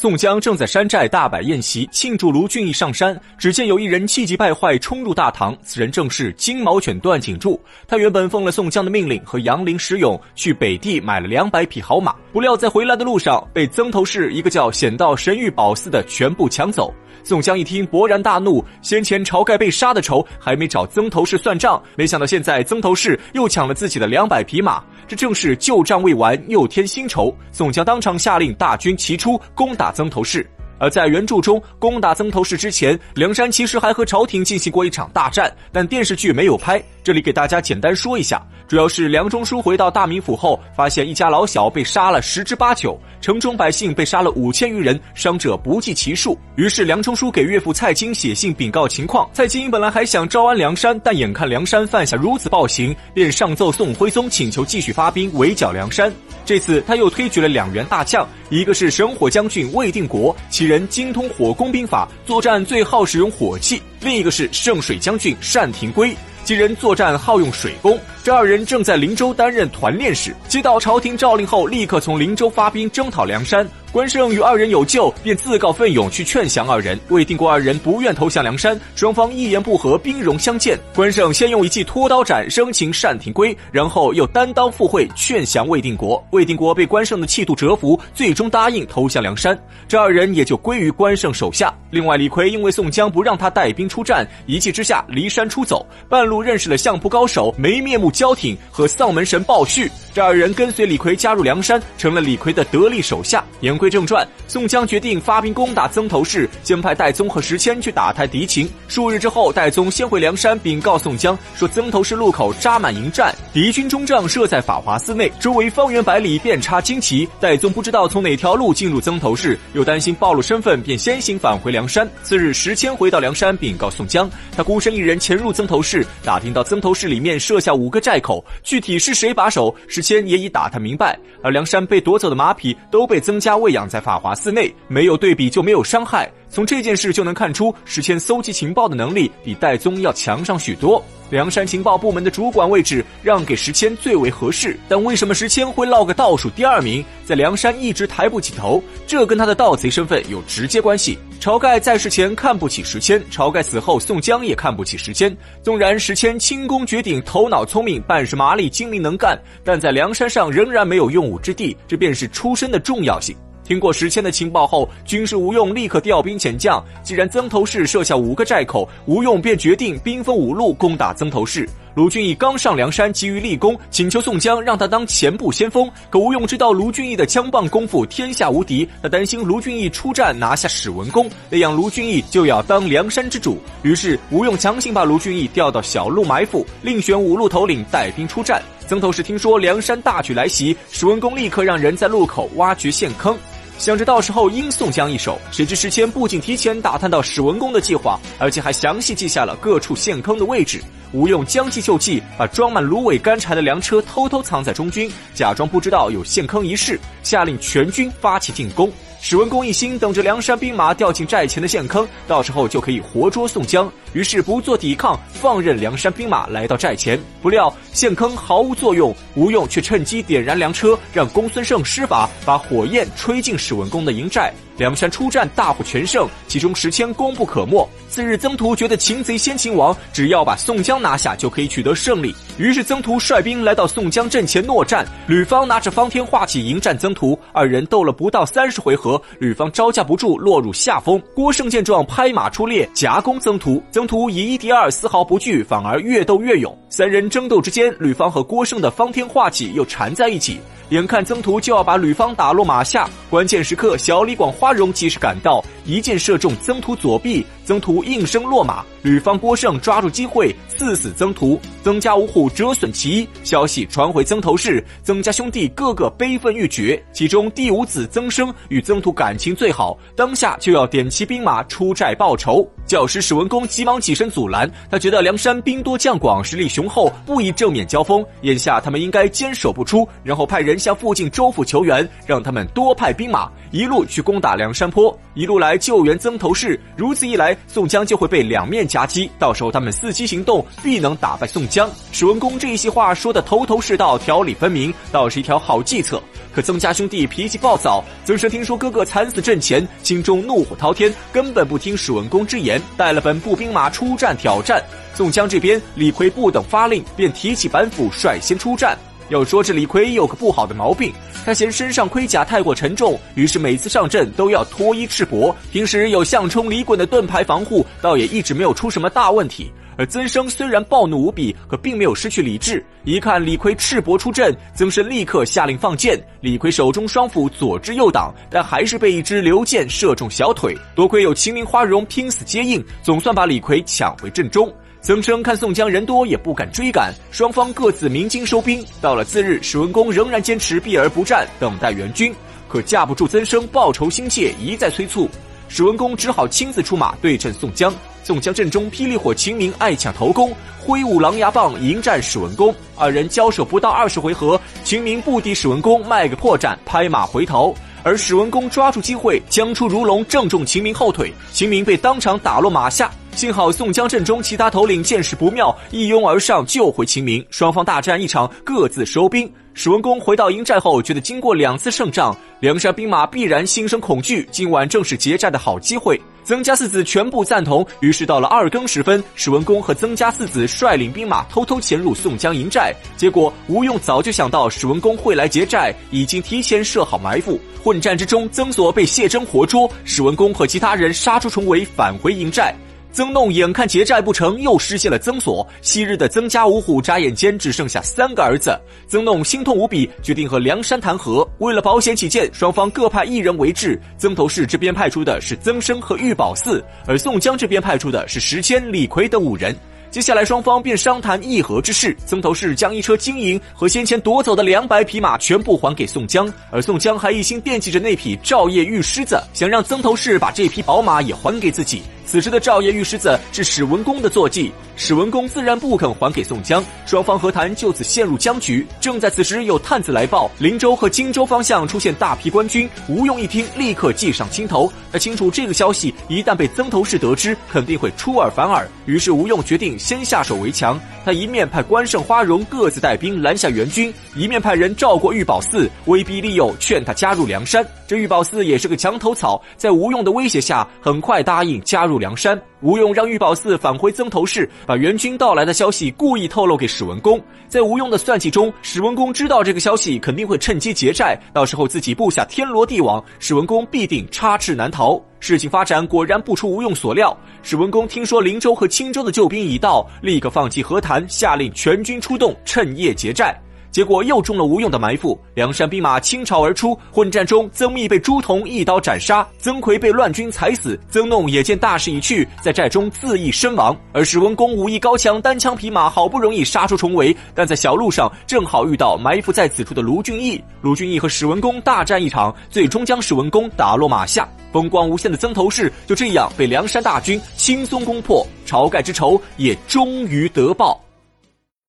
宋江正在山寨大摆宴席庆祝卢俊义上山，只见有一人气急败坏冲入大堂，此人正是金毛犬段景柱。他原本奉了宋江的命令，和杨凌、石勇去北地买了两百匹好马，不料在回来的路上被曾头市一个叫显道神玉宝寺的全部抢走。宋江一听，勃然大怒，先前晁盖被杀的仇还没找曾头市算账，没想到现在曾头市又抢了自己的两百匹马，这正是旧账未完，又添新仇。宋江当场下令大军齐出，攻打。曾头市，而在原著中攻打曾头市之前，梁山其实还和朝廷进行过一场大战，但电视剧没有拍。这里给大家简单说一下，主要是梁中书回到大名府后，发现一家老小被杀了十之八九，城中百姓被杀了五千余人，伤者不计其数。于是梁中书给岳父蔡京写信禀告情况。蔡京本来还想招安梁山，但眼看梁山犯下如此暴行，便上奏宋徽宗，请求继续发兵围剿梁山。这次他又推举了两员大将，一个是神火将军魏定国，其人精通火攻兵法，作战最好使用火器；另一个是圣水将军单廷圭，其人作战好用水攻。这二人正在灵州担任团练使，接到朝廷诏令后，立刻从灵州发兵征讨梁山。关胜与二人有救，便自告奋勇去劝降二人。魏定国二人不愿投降梁山，双方一言不合，兵戎相见。关胜先用一记拖刀斩生擒单廷圭，然后又单刀赴会劝降魏定国。魏定国被关胜的气度折服，最终答应投降梁山。这二人也就归于关胜手下。另外，李逵因为宋江不让他带兵出战，一气之下离山出走，半路认识了相扑高手没面目 焦挺和丧门神鲍旭。这二人跟随李逵加入梁山，成了李逵的得力手下。言归正传，宋江决定发兵攻打曾头市，先派戴宗和石谦去打探敌情。数日之后，戴宗先回梁山禀告宋江，说曾头市路口扎满营寨，敌军中帐设在法华寺内，周围方圆百里遍插旌旗。戴宗不知道从哪条路进入曾头市，又担心暴露身份，便先行返回梁山。次日，石谦回到梁山禀告宋江，他孤身一人潜入曾头市，打听到曾头市里面设下五个寨口，具体是谁把守？时迁也已打探明白，而梁山被夺走的马匹都被曾家喂养在法华寺内，没有对比就没有伤害。从这件事就能看出，时迁搜集情报的能力比戴宗要强上许多。梁山情报部门的主管位置让给石谦最为合适，但为什么石谦会落个倒数第二名，在梁山一直抬不起头？这跟他的盗贼身份有直接关系。晁盖在世前看不起石迁，晁盖死后，宋江也看不起石迁。纵然石迁轻功绝顶，头脑聪明，办事麻利，精明能干，但在梁山上仍然没有用武之地，这便是出身的重要性。听过石谦的情报后，军师吴用立刻调兵遣将。既然曾头市设下五个寨口，吴用便决定兵分五路攻打曾头市。卢俊义刚上梁山，急于立功，请求宋江让他当前部先锋。可吴用知道卢俊义的枪棒功夫天下无敌，他担心卢俊义出战拿下史文恭，那样卢俊义就要当梁山之主。于是吴用强行把卢俊义调到小路埋伏，另选五路头领带兵出战。曾头市听说梁山大举来袭，史文恭立刻让人在路口挖掘陷坑。想着到时候应宋江一手，谁知石谦不仅提前打探到史文恭的计划，而且还详细记下了各处陷坑的位置。吴用将计就计，把装满芦苇干柴的粮车偷偷藏在中军，假装不知道有陷坑一事，下令全军发起进攻。史文恭一心等着梁山兵马掉进寨前的陷坑，到时候就可以活捉宋江。于是不做抵抗，放任梁山兵马来到寨前。不料陷坑毫无作用，吴用却趁机点燃粮车，让公孙胜施法把火焰吹进史文恭的营寨。梁山出战大获全胜，其中石谦功不可没。次日，曾涂觉得擒贼先擒王，只要把宋江拿下就可以取得胜利。于是曾涂率兵来到宋江阵前诺战，吕方拿着方天画戟迎战曾涂，二人斗了不到三十回合，吕方招架不住，落入下风。郭盛见状，拍马出列，夹攻曾涂。曾途以一敌二，丝毫不惧，反而越斗越勇。三人争斗之间，吕方和郭胜的方天画戟又缠在一起。眼看曾图就要把吕方打落马下，关键时刻，小李广花荣及时赶到，一箭射中曾图左臂，曾图应声落马。吕方郭胜抓住机会刺死曾图，曾家五虎折损其一。消息传回曾头市，曾家兄弟个个悲愤欲绝，其中第五子曾生与曾涂感情最好，当下就要点齐兵马出寨报仇。教师史文恭急忙起身阻拦，他觉得梁山兵多将广，实力雄厚，不宜正面交锋，眼下他们应该坚守不出，然后派人向附近州府求援，让他们多派兵马，一路去攻打梁山坡，一路来救援曾头市。如此一来，宋江就会被两面夹击，到时候他们伺机行动，必能打败宋江。江。史文恭这一席话说的头头是道，条理分明，倒是一条好计策。可曾家兄弟脾气暴躁，曾生听说哥哥惨死阵前，心中怒火滔天，根本不听史文恭之言，带了本部兵马出战挑战。宋江这边，李逵不等发令，便提起板斧率先出战。要说这李逵有个不好的毛病，他嫌身上盔甲太过沉重，于是每次上阵都要脱衣赤膊。平时有项冲、李衮的盾牌防护，倒也一直没有出什么大问题。而曾生虽然暴怒无比，可并没有失去理智。一看李逵赤膊出阵，曾生立刻下令放箭。李逵手中双斧左支右挡，但还是被一支流箭射中小腿。多亏有秦明、花荣拼死接应，总算把李逵抢回阵中。曾生看宋江人多，也不敢追赶，双方各自鸣金收兵。到了次日，史文恭仍然坚持避而不战，等待援军。可架不住曾生报仇心切，一再催促，史文恭只好亲自出马对阵宋江。宋江阵中霹雳火秦明爱抢头功，挥舞狼牙棒迎战史文恭。二人交手不到二十回合，秦明不敌史文恭，卖个破绽，拍马回头。而史文恭抓住机会，将出如龙，正中秦明后腿，秦明被当场打落马下。幸好宋江阵中其他头领见势不妙，一拥而上救回秦明。双方大战一场，各自收兵。史文恭回到营寨后，觉得经过两次胜仗，梁山兵马必然心生恐惧，今晚正是劫寨的好机会。曾家四子全部赞同，于是到了二更时分，史文恭和曾家四子率领兵马偷偷潜入宋江营寨。结果吴用早就想到史文恭会来劫寨，已经提前设好埋伏。混战之中，曾锁被谢真活捉，史文恭和其他人杀出重围，返回营寨。曾弄眼看劫寨不成，又失陷了曾锁。昔日的曾家五虎眨眼间只剩下三个儿子，曾弄心痛无比，决定和梁山谈和。为了保险起见，双方各派一人为质。曾头市这边派出的是曾生和玉宝四，而宋江这边派出的是石谦、李逵等五人。接下来双方便商谈议和之事。曾头市将一车金银和先前夺走的两百匹马全部还给宋江，而宋江还一心惦记着那匹照夜玉狮子，想让曾头市把这匹宝马也还给自己。此时的赵爷玉狮子是史文恭的坐骑，史文恭自然不肯还给宋江，双方和谈就此陷入僵局。正在此时，有探子来报，林州和荆州方向出现大批官军。吴用一听，立刻计上心头。他清楚这个消息一旦被曾头市得知，肯定会出尔反尔。于是吴用决定先下手为强。他一面派关胜、花荣各自带兵拦下援军，一面派人召过玉宝寺，威逼利诱，劝他加入梁山。这玉宝寺也是个墙头草，在吴用的威胁下，很快答应加入。梁山，吴用让玉宝寺返回曾头市，把援军到来的消息故意透露给史文恭。在吴用的算计中，史文恭知道这个消息肯定会趁机劫寨，到时候自己布下天罗地网，史文恭必定插翅难逃。事情发展果然不出吴用所料，史文恭听说灵州和青州的救兵已到，立刻放弃和谈，下令全军出动，趁夜劫寨。结果又中了吴用的埋伏，梁山兵马倾巢而出。混战中，曾密被朱仝一刀斩杀，曾奎被乱军踩死。曾弄也见大势已去，在寨中自缢身亡。而史文恭武艺高强，单枪匹马，好不容易杀出重围，但在小路上正好遇到埋伏在此处的卢俊义。卢俊义和史文恭大战一场，最终将史文恭打落马下。风光无限的曾头市就这样被梁山大军轻松攻破，晁盖之仇也终于得报。